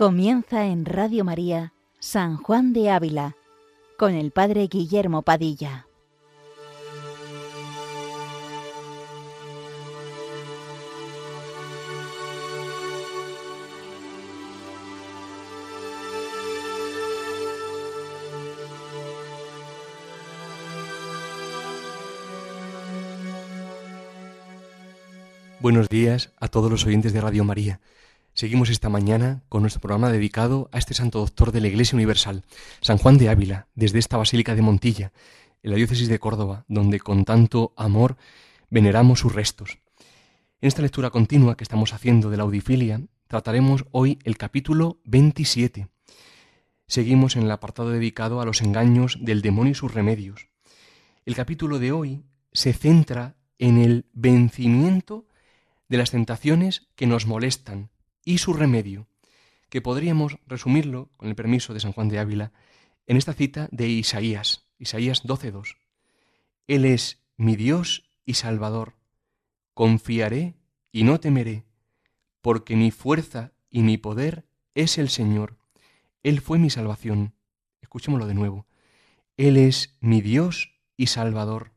Comienza en Radio María San Juan de Ávila con el Padre Guillermo Padilla. Buenos días a todos los oyentes de Radio María. Seguimos esta mañana con nuestro programa dedicado a este santo doctor de la Iglesia Universal, San Juan de Ávila, desde esta Basílica de Montilla, en la diócesis de Córdoba, donde con tanto amor veneramos sus restos. En esta lectura continua que estamos haciendo de la audifilia, trataremos hoy el capítulo 27. Seguimos en el apartado dedicado a los engaños del demonio y sus remedios. El capítulo de hoy se centra en el vencimiento de las tentaciones que nos molestan y su remedio, que podríamos resumirlo, con el permiso de San Juan de Ávila, en esta cita de Isaías, Isaías 12.2. Él es mi Dios y Salvador. Confiaré y no temeré, porque mi fuerza y mi poder es el Señor. Él fue mi salvación. Escuchémoslo de nuevo. Él es mi Dios y Salvador.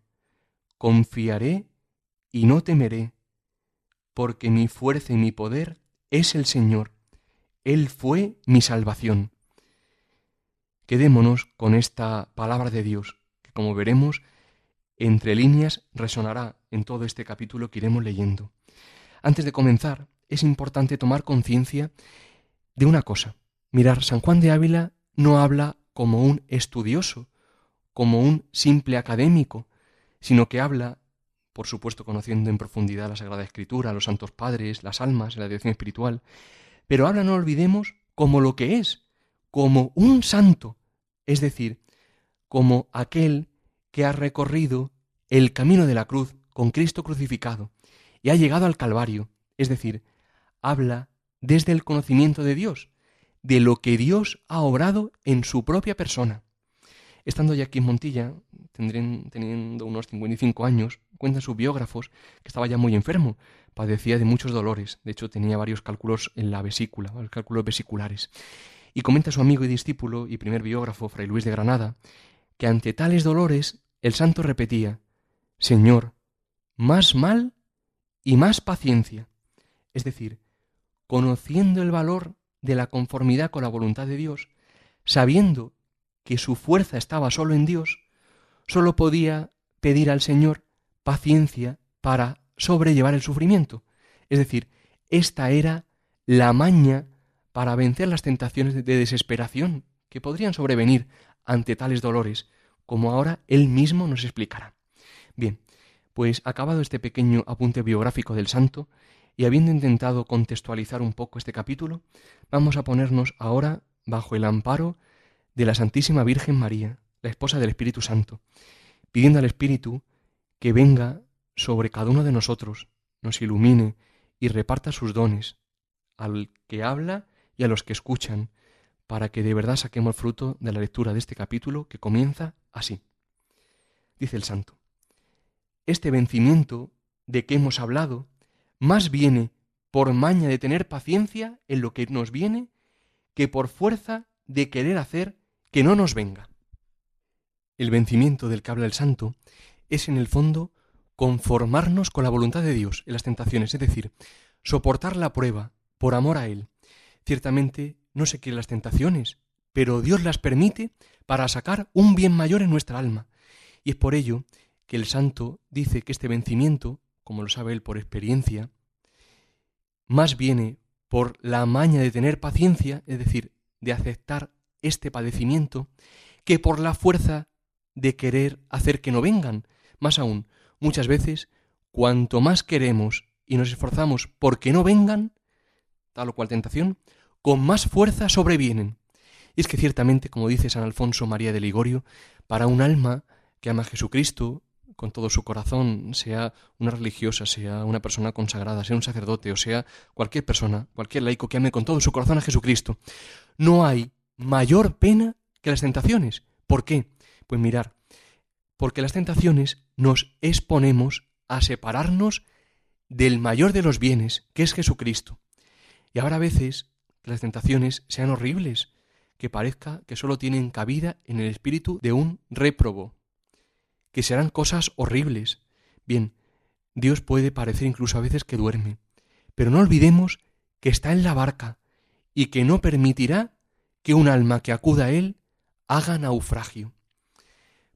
Confiaré y no temeré, porque mi fuerza y mi poder es el Señor. Él fue mi salvación. Quedémonos con esta palabra de Dios, que como veremos, entre líneas resonará en todo este capítulo que iremos leyendo. Antes de comenzar, es importante tomar conciencia de una cosa. Mirar, San Juan de Ávila no habla como un estudioso, como un simple académico, sino que habla por supuesto conociendo en profundidad la Sagrada Escritura, los santos padres, las almas, la dirección espiritual, pero habla, no olvidemos, como lo que es, como un santo, es decir, como aquel que ha recorrido el camino de la cruz con Cristo crucificado y ha llegado al Calvario, es decir, habla desde el conocimiento de Dios, de lo que Dios ha obrado en su propia persona. Estando ya aquí en Montilla, teniendo unos 55 años, cuentan sus biógrafos que estaba ya muy enfermo, padecía de muchos dolores, de hecho tenía varios cálculos en la vesícula, cálculos vesiculares. Y comenta su amigo y discípulo y primer biógrafo, Fray Luis de Granada, que ante tales dolores el santo repetía, Señor, más mal y más paciencia. Es decir, conociendo el valor de la conformidad con la voluntad de Dios, sabiendo que su fuerza estaba solo en Dios, solo podía pedir al Señor paciencia para sobrellevar el sufrimiento. Es decir, esta era la maña para vencer las tentaciones de desesperación que podrían sobrevenir ante tales dolores, como ahora él mismo nos explicará. Bien, pues acabado este pequeño apunte biográfico del santo, y habiendo intentado contextualizar un poco este capítulo, vamos a ponernos ahora bajo el amparo de la Santísima Virgen María, la esposa del Espíritu Santo, pidiendo al Espíritu que venga sobre cada uno de nosotros, nos ilumine y reparta sus dones al que habla y a los que escuchan, para que de verdad saquemos fruto de la lectura de este capítulo que comienza así. Dice el santo, este vencimiento de que hemos hablado más viene por maña de tener paciencia en lo que nos viene que por fuerza de querer hacer que no nos venga. El vencimiento del que habla el santo es en el fondo conformarnos con la voluntad de Dios en las tentaciones, es decir, soportar la prueba por amor a Él. Ciertamente no se quieren las tentaciones, pero Dios las permite para sacar un bien mayor en nuestra alma. Y es por ello que el santo dice que este vencimiento, como lo sabe él por experiencia, más viene por la maña de tener paciencia, es decir, de aceptar este padecimiento que por la fuerza de querer hacer que no vengan. Más aún, muchas veces, cuanto más queremos y nos esforzamos por que no vengan, tal o cual tentación, con más fuerza sobrevienen. Y es que ciertamente, como dice San Alfonso María de Ligorio, para un alma que ama a Jesucristo con todo su corazón, sea una religiosa, sea una persona consagrada, sea un sacerdote o sea cualquier persona, cualquier laico que ame con todo su corazón a Jesucristo, no hay mayor pena que las tentaciones. ¿Por qué? Pues mirar, porque las tentaciones nos exponemos a separarnos del mayor de los bienes, que es Jesucristo. Y ahora a veces las tentaciones sean horribles, que parezca que sólo tienen cabida en el espíritu de un réprobo, que serán cosas horribles. Bien, Dios puede parecer incluso a veces que duerme, pero no olvidemos que está en la barca y que no permitirá que un alma que acuda a Él haga naufragio.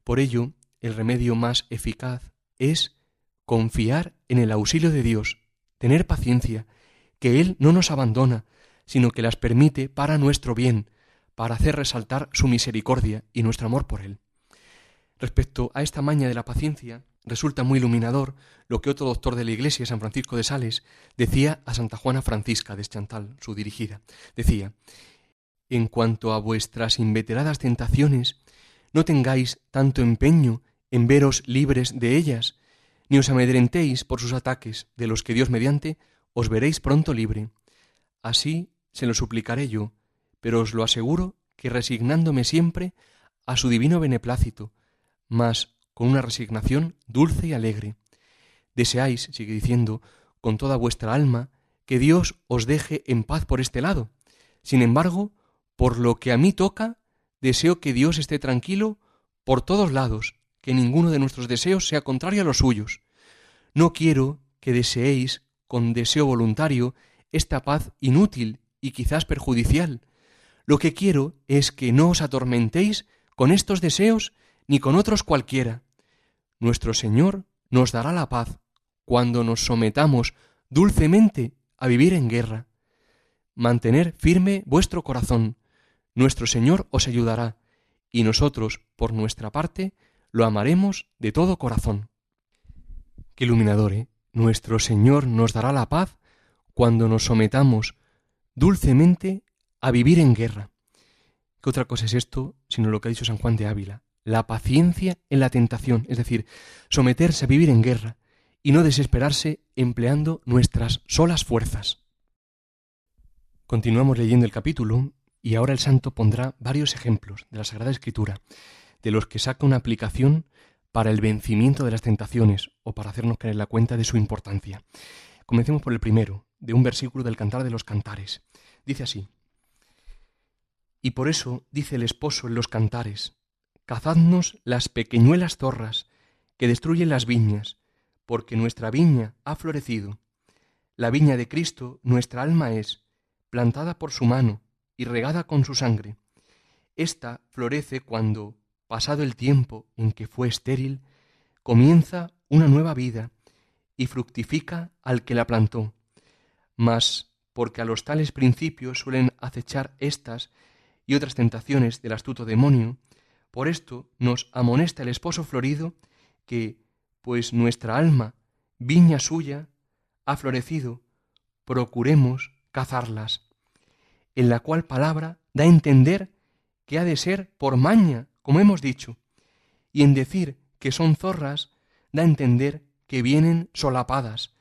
Por ello, el remedio más eficaz es confiar en el auxilio de Dios, tener paciencia, que Él no nos abandona, sino que las permite para nuestro bien, para hacer resaltar su misericordia y nuestro amor por Él. Respecto a esta maña de la paciencia, resulta muy iluminador lo que otro doctor de la Iglesia, San Francisco de Sales, decía a Santa Juana Francisca de Chantal, su dirigida. Decía, En cuanto a vuestras inveteradas tentaciones, no tengáis tanto empeño en veros libres de ellas, ni os amedrentéis por sus ataques, de los que Dios mediante os veréis pronto libre. Así se lo suplicaré yo, pero os lo aseguro que resignándome siempre a su divino beneplácito, mas con una resignación dulce y alegre. Deseáis, sigue diciendo, con toda vuestra alma, que Dios os deje en paz por este lado. Sin embargo, por lo que a mí toca, deseo que Dios esté tranquilo por todos lados, que ninguno de nuestros deseos sea contrario a los suyos. No quiero que deseéis con deseo voluntario esta paz inútil y quizás perjudicial. Lo que quiero es que no os atormentéis con estos deseos ni con otros cualquiera. Nuestro Señor nos dará la paz cuando nos sometamos dulcemente a vivir en guerra. Mantener firme vuestro corazón. Nuestro Señor os ayudará, y nosotros, por nuestra parte, lo amaremos de todo corazón. Qué iluminador, ¿eh? Nuestro Señor nos dará la paz cuando nos sometamos dulcemente a vivir en guerra. ¿Qué otra cosa es esto sino lo que ha dicho San Juan de Ávila? La paciencia en la tentación, es decir, someterse a vivir en guerra y no desesperarse empleando nuestras solas fuerzas. Continuamos leyendo el capítulo y ahora el santo pondrá varios ejemplos de la Sagrada Escritura, de los que saca una aplicación para el vencimiento de las tentaciones o para hacernos caer la cuenta de su importancia. Comencemos por el primero, de un versículo del Cantar de los Cantares. Dice así, Y por eso dice el esposo en los cantares, Cazadnos las pequeñuelas zorras que destruyen las viñas, porque nuestra viña ha florecido. La viña de Cristo nuestra alma es, plantada por su mano y regada con su sangre. Esta florece cuando, pasado el tiempo en que fue estéril, comienza una nueva vida y fructifica al que la plantó. Mas, porque a los tales principios suelen acechar estas y otras tentaciones del astuto demonio, por esto nos amonesta el esposo florido que, pues nuestra alma, viña suya, ha florecido, procuremos cazarlas, en la cual palabra da a entender que ha de ser por maña como hemos dicho, y en decir que son zorras da a entender que vienen solapadas,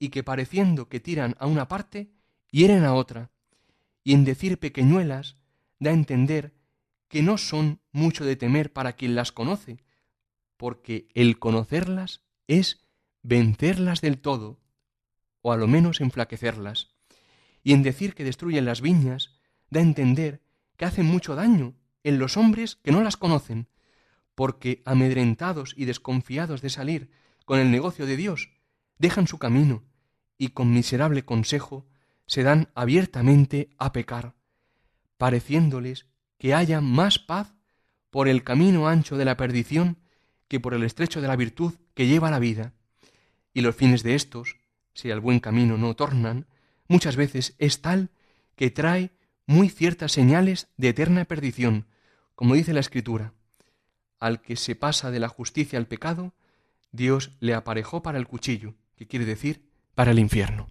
y que pareciendo que tiran a una parte, hieren a otra, y en decir pequeñuelas da a entender que no son mucho de temer para quien las conoce, porque el conocerlas es vencerlas del todo, o a lo menos enflaquecerlas, y en decir que destruyen las viñas da a entender que hacen mucho daño en los hombres que no las conocen, porque amedrentados y desconfiados de salir con el negocio de Dios, dejan su camino y con miserable consejo se dan abiertamente a pecar, pareciéndoles que haya más paz por el camino ancho de la perdición que por el estrecho de la virtud que lleva la vida. Y los fines de estos, si al buen camino no tornan, muchas veces es tal que trae muy ciertas señales de eterna perdición, como dice la Escritura. Al que se pasa de la justicia al pecado, Dios le aparejó para el cuchillo, que quiere decir para el infierno.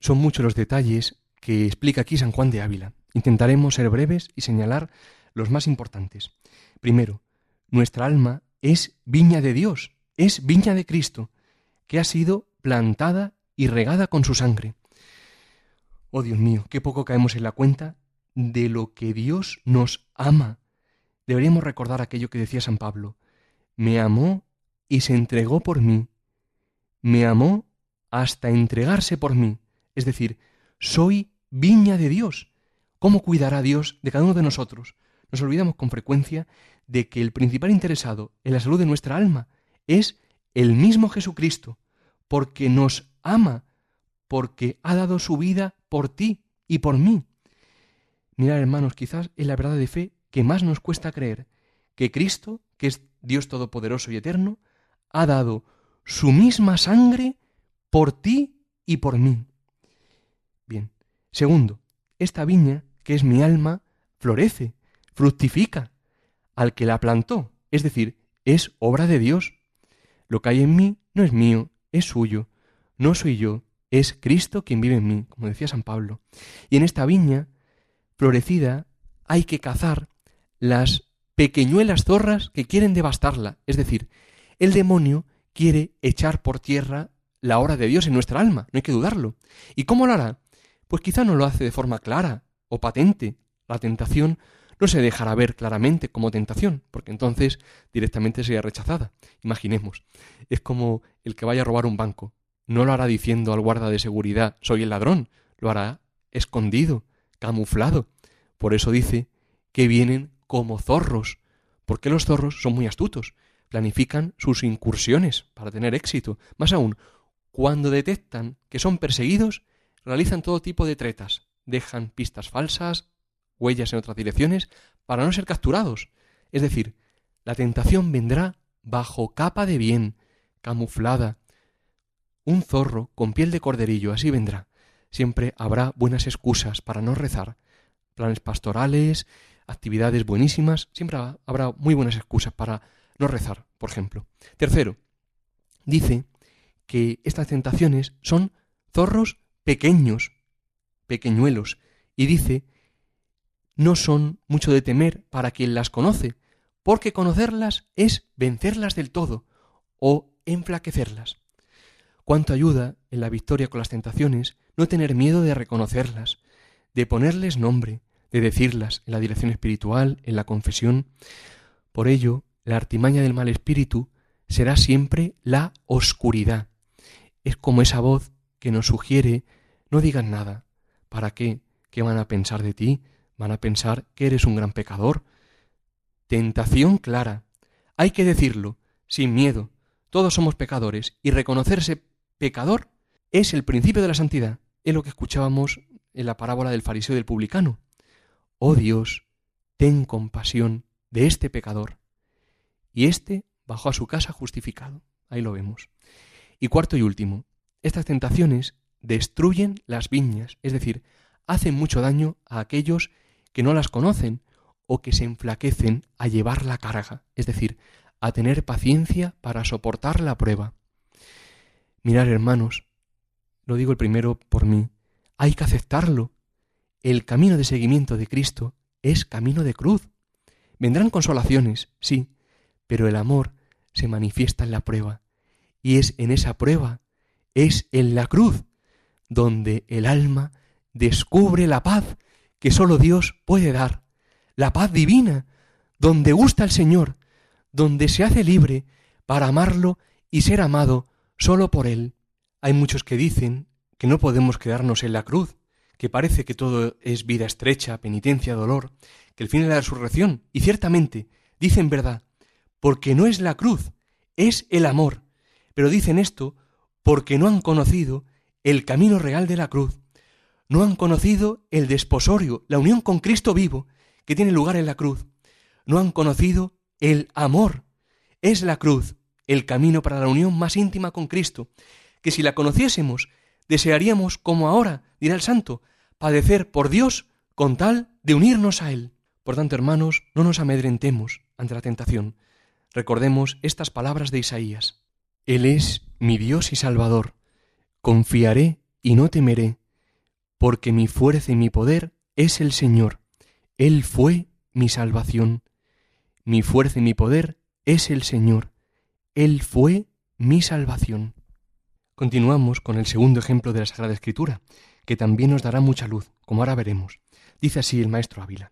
Son muchos los detalles que explica aquí San Juan de Ávila. Intentaremos ser breves y señalar los más importantes. Primero, nuestra alma es viña de Dios, es viña de Cristo, que ha sido plantada y regada con su sangre. Oh Dios mío, qué poco caemos en la cuenta de lo que Dios nos ama. Deberíamos recordar aquello que decía San Pablo. Me amó y se entregó por mí. Me amó hasta entregarse por mí. Es decir, soy viña de Dios. ¿Cómo cuidará Dios de cada uno de nosotros? Nos olvidamos con frecuencia de que el principal interesado en la salud de nuestra alma es el mismo Jesucristo, porque nos ama, porque ha dado su vida por ti y por mí. Mirad, hermanos, quizás es la verdad de fe que más nos cuesta creer, que Cristo, que es Dios Todopoderoso y Eterno, ha dado su misma sangre por ti y por mí. Bien. Segundo, esta viña, que es mi alma, florece, fructifica al que la plantó, es decir, es obra de Dios. Lo que hay en mí no es mío, es suyo. No soy yo, es Cristo quien vive en mí, como decía San Pablo. Y en esta viña florecida hay que cazar las pequeñuelas zorras que quieren devastarla. Es decir, el demonio quiere echar por tierra la obra de Dios en nuestra alma, no hay que dudarlo. ¿Y cómo lo hará? Pues quizá no lo hace de forma clara o patente. La tentación no se dejará ver claramente como tentación, porque entonces directamente sería rechazada. Imaginemos, es como el que vaya a robar un banco. No lo hará diciendo al guarda de seguridad soy el ladrón, lo hará escondido, camuflado. Por eso dice que vienen como zorros, porque los zorros son muy astutos, planifican sus incursiones para tener éxito. Más aún, cuando detectan que son perseguidos, realizan todo tipo de tretas, dejan pistas falsas, huellas en otras direcciones, para no ser capturados. Es decir, la tentación vendrá bajo capa de bien, camuflada. Un zorro con piel de corderillo, así vendrá. Siempre habrá buenas excusas para no rezar. Planes pastorales, actividades buenísimas, siempre habrá muy buenas excusas para no rezar, por ejemplo. Tercero, dice que estas tentaciones son zorros pequeños, pequeñuelos, y dice no son mucho de temer para quien las conoce, porque conocerlas es vencerlas del todo o enflaquecerlas. Cuánto ayuda en la victoria con las tentaciones no tener miedo de reconocerlas, de ponerles nombre, de decirlas en la dirección espiritual, en la confesión. Por ello, la artimaña del mal espíritu será siempre la oscuridad. Es como esa voz que nos sugiere no digas nada. ¿Para qué? ¿Qué van a pensar de ti? Van a pensar que eres un gran pecador. Tentación clara. Hay que decirlo, sin miedo. Todos somos pecadores y reconocerse pecador es el principio de la santidad. Es lo que escuchábamos en la parábola del fariseo y del publicano. Oh Dios, ten compasión de este pecador. Y éste bajó a su casa justificado. Ahí lo vemos. Y cuarto y último, estas tentaciones destruyen las viñas, es decir, hacen mucho daño a aquellos que no las conocen o que se enflaquecen a llevar la carga, es decir, a tener paciencia para soportar la prueba. Mirar, hermanos, lo digo el primero por mí, hay que aceptarlo. El camino de seguimiento de Cristo es camino de cruz. Vendrán consolaciones, sí, pero el amor se manifiesta en la prueba. Y es en esa prueba, es en la cruz, donde el alma descubre la paz que sólo Dios puede dar, la paz divina, donde gusta el Señor, donde se hace libre para amarlo y ser amado sólo por Él. Hay muchos que dicen que no podemos quedarnos en la cruz, que parece que todo es vida estrecha, penitencia, dolor, que el fin es la resurrección, y ciertamente dicen verdad, porque no es la cruz, es el amor, pero dicen esto porque no han conocido el camino real de la cruz, no han conocido el desposorio, la unión con Cristo vivo, que tiene lugar en la cruz. No han conocido el amor. Es la cruz el camino para la unión más íntima con Cristo, que si la conociésemos, desearíamos, como ahora, dirá el santo, padecer por Dios con tal de unirnos a Él. Por tanto, hermanos, no nos amedrentemos ante la tentación. Recordemos estas palabras de Isaías. Él es mi Dios y Salvador. Confiaré y no temeré porque mi fuerza y mi poder es el Señor. Él fue mi salvación. Mi fuerza y mi poder es el Señor. Él fue mi salvación. Continuamos con el segundo ejemplo de la Sagrada Escritura, que también nos dará mucha luz, como ahora veremos. Dice así el maestro Ávila.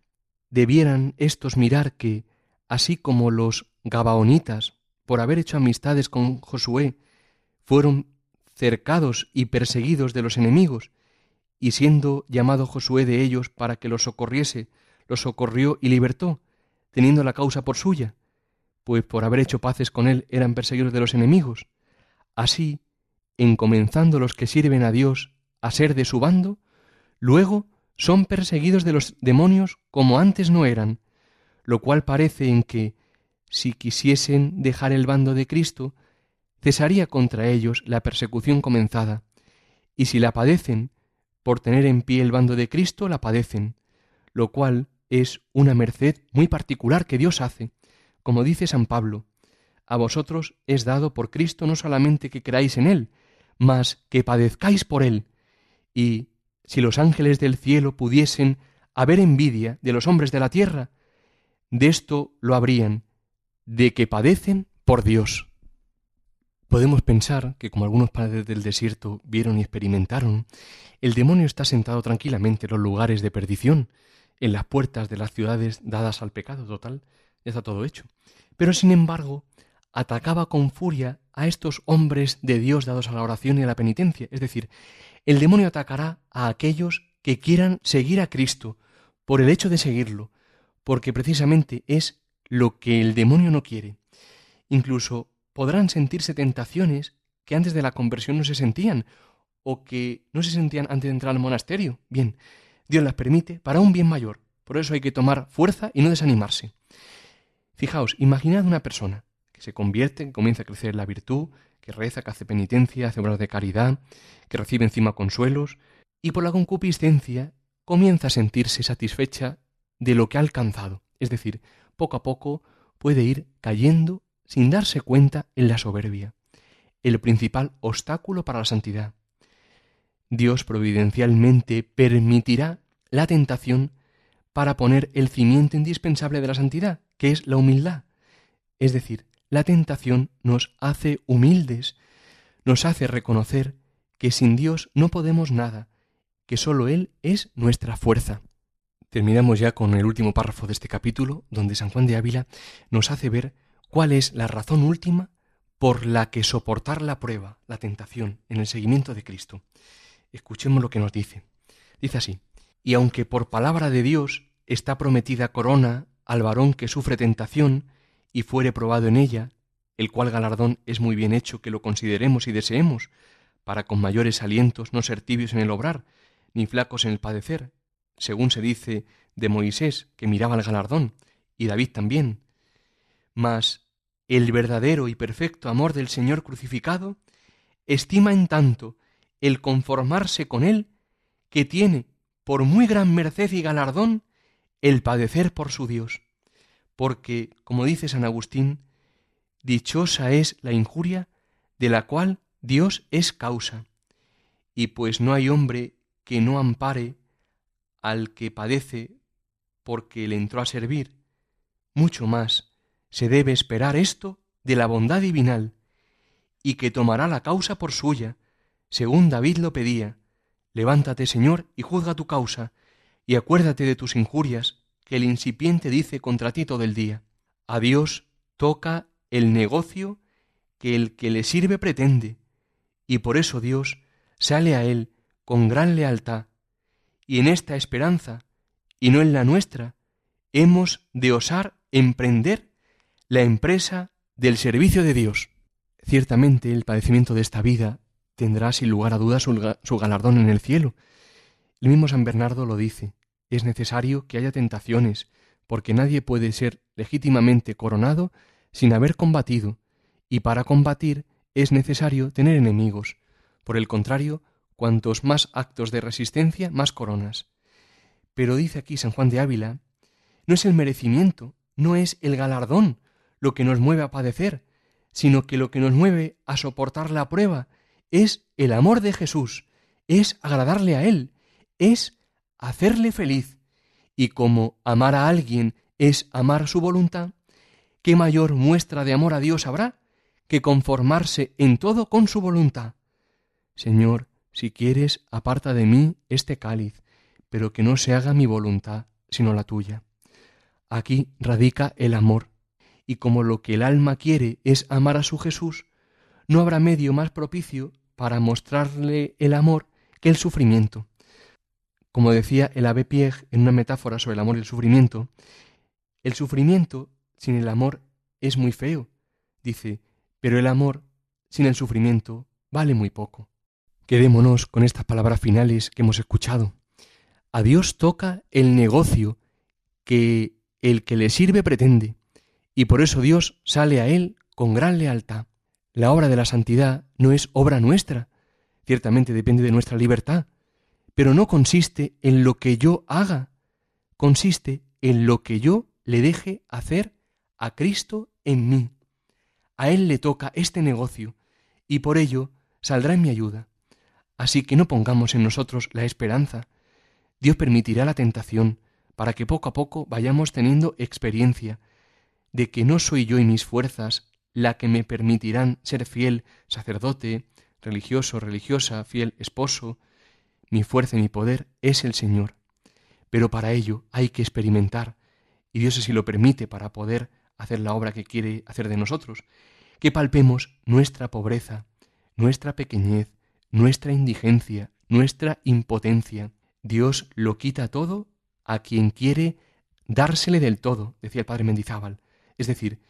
Debieran estos mirar que, así como los gabaonitas, por haber hecho amistades con Josué, fueron cercados y perseguidos de los enemigos, y siendo llamado Josué de ellos para que los socorriese, los socorrió y libertó, teniendo la causa por suya, pues por haber hecho paces con él eran perseguidos de los enemigos. Así, en comenzando los que sirven a Dios a ser de su bando, luego son perseguidos de los demonios como antes no eran, lo cual parece en que, si quisiesen dejar el bando de Cristo, cesaría contra ellos la persecución comenzada, y si la padecen, por tener en pie el bando de Cristo, la padecen, lo cual es una merced muy particular que Dios hace, como dice San Pablo, a vosotros es dado por Cristo no solamente que creáis en Él, mas que padezcáis por Él. Y si los ángeles del cielo pudiesen haber envidia de los hombres de la tierra, de esto lo habrían, de que padecen por Dios. Podemos pensar que como algunos padres del desierto vieron y experimentaron, el demonio está sentado tranquilamente en los lugares de perdición, en las puertas de las ciudades dadas al pecado total, ya está todo hecho. Pero sin embargo, atacaba con furia a estos hombres de Dios dados a la oración y a la penitencia. Es decir, el demonio atacará a aquellos que quieran seguir a Cristo por el hecho de seguirlo, porque precisamente es lo que el demonio no quiere. Incluso podrán sentirse tentaciones que antes de la conversión no se sentían o que no se sentían antes de entrar al monasterio. Bien, Dios las permite para un bien mayor. Por eso hay que tomar fuerza y no desanimarse. Fijaos, imaginad una persona que se convierte, que comienza a crecer la virtud, que reza, que hace penitencia, hace obras de caridad, que recibe encima consuelos, y por la concupiscencia comienza a sentirse satisfecha de lo que ha alcanzado. Es decir, poco a poco puede ir cayendo sin darse cuenta en la soberbia, el principal obstáculo para la santidad. Dios providencialmente permitirá la tentación para poner el cimiento indispensable de la santidad, que es la humildad. Es decir, la tentación nos hace humildes, nos hace reconocer que sin Dios no podemos nada, que sólo Él es nuestra fuerza. Terminamos ya con el último párrafo de este capítulo, donde San Juan de Ávila nos hace ver cuál es la razón última por la que soportar la prueba, la tentación, en el seguimiento de Cristo. Escuchemos lo que nos dice. Dice así, y aunque por palabra de Dios está prometida corona al varón que sufre tentación y fuere probado en ella, el cual galardón es muy bien hecho que lo consideremos y deseemos, para con mayores alientos no ser tibios en el obrar, ni flacos en el padecer, según se dice de Moisés, que miraba el galardón, y David también, mas el verdadero y perfecto amor del Señor crucificado estima en tanto el conformarse con Él que tiene por muy gran merced y galardón el padecer por su Dios. Porque, como dice San Agustín, dichosa es la injuria de la cual Dios es causa. Y pues no hay hombre que no ampare al que padece porque le entró a servir, mucho más se debe esperar esto de la bondad divinal, y que tomará la causa por suya, según David lo pedía. Levántate, Señor, y juzga tu causa, y acuérdate de tus injurias, que el incipiente dice contra ti todo el día. A Dios toca el negocio que el que le sirve pretende, y por eso Dios sale a él con gran lealtad, y en esta esperanza, y no en la nuestra, hemos de osar emprender la empresa del servicio de Dios. Ciertamente el padecimiento de esta vida tendrá sin lugar a dudas su, galardón en el cielo. El mismo San Bernardo lo dice, es necesario que haya tentaciones, porque nadie puede ser legítimamente coronado sin haber combatido, y para combatir es necesario tener enemigos. Por el contrario, cuantos más actos de resistencia, más coronas. Pero dice aquí San Juan de Ávila, no es el merecimiento, no es el galardón, lo que nos mueve a padecer, sino que lo que nos mueve a soportar la prueba es el amor de Jesús, es agradarle a Él, es hacerle feliz. Y como amar a alguien es amar su voluntad, ¿qué mayor muestra de amor a Dios habrá que conformarse en todo con su voluntad? Señor, si quieres, aparta de mí este cáliz, pero que no se haga mi voluntad, sino la tuya. Aquí radica el amor, y como lo que el alma quiere es amar a su Jesús, no habrá medio más propicio para mostrarle el amor que el sufrimiento. Como decía el Abbé Pieg en una metáfora sobre el amor y el sufrimiento, el sufrimiento sin el amor es muy feo, dice, pero el amor sin el sufrimiento vale muy poco. Quedémonos con estas palabras finales que hemos escuchado. A Dios toca el negocio que el que le sirve pretende, y por eso Dios sale a él con gran lealtad. La obra de la santidad no es obra nuestra, ciertamente depende de nuestra libertad, pero no consiste en lo que yo haga, consiste en lo que yo le deje hacer a Cristo en mí. A Él le toca este negocio, y por ello saldrá en mi ayuda. Así que no pongamos en nosotros la esperanza. Dios permitirá la tentación para que poco a poco vayamos teniendo experiencia de que no soy yo y mis fuerzas la que me permitirán ser fiel sacerdote, religioso, religiosa, fiel esposo. Mi fuerza y mi poder es el Señor. Pero para ello hay que experimentar, y Dios así lo permite para poder hacer la obra que quiere hacer de nosotros, que palpemos nuestra pobreza, nuestra pequeñez, nuestra indigencia, nuestra impotencia. Dios lo quita todo a quien quiere dársele del todo, decía el padre Mendizábal. Es decir,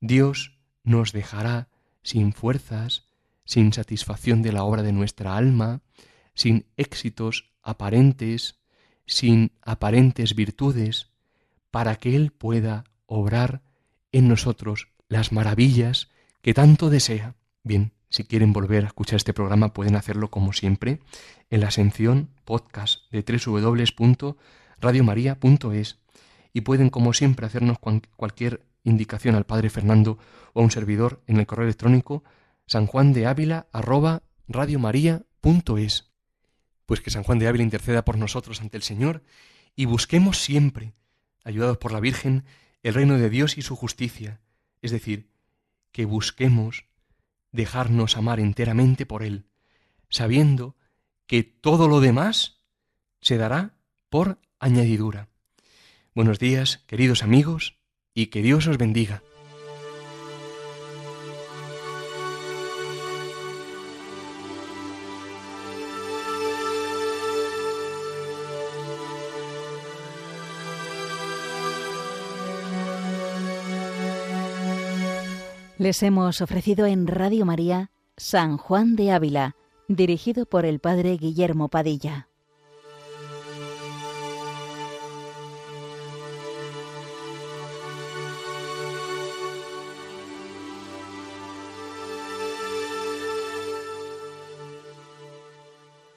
Dios nos dejará sin fuerzas, sin satisfacción de la obra de nuestra alma, sin éxitos aparentes, sin aparentes virtudes, para que Él pueda obrar en nosotros las maravillas que tanto desea. Bien, si quieren volver a escuchar este programa pueden hacerlo como siempre en la sección podcast de www.radiomaria.es y pueden como siempre hacernos cualquier indicación al Padre Fernando o a un servidor en el correo electrónico sanjuandeávila@radiomaria.es. Pues que San Juan de Ávila interceda por nosotros ante el Señor y busquemos siempre, ayudados por la Virgen, el reino de Dios y su justicia, es decir, que busquemos dejarnos amar enteramente por Él, sabiendo que todo lo demás se dará por añadidura. Buenos días, queridos amigos, y que Dios os bendiga. Les hemos ofrecido en Radio María San Juan de Ávila, dirigido por el Padre Guillermo Padilla.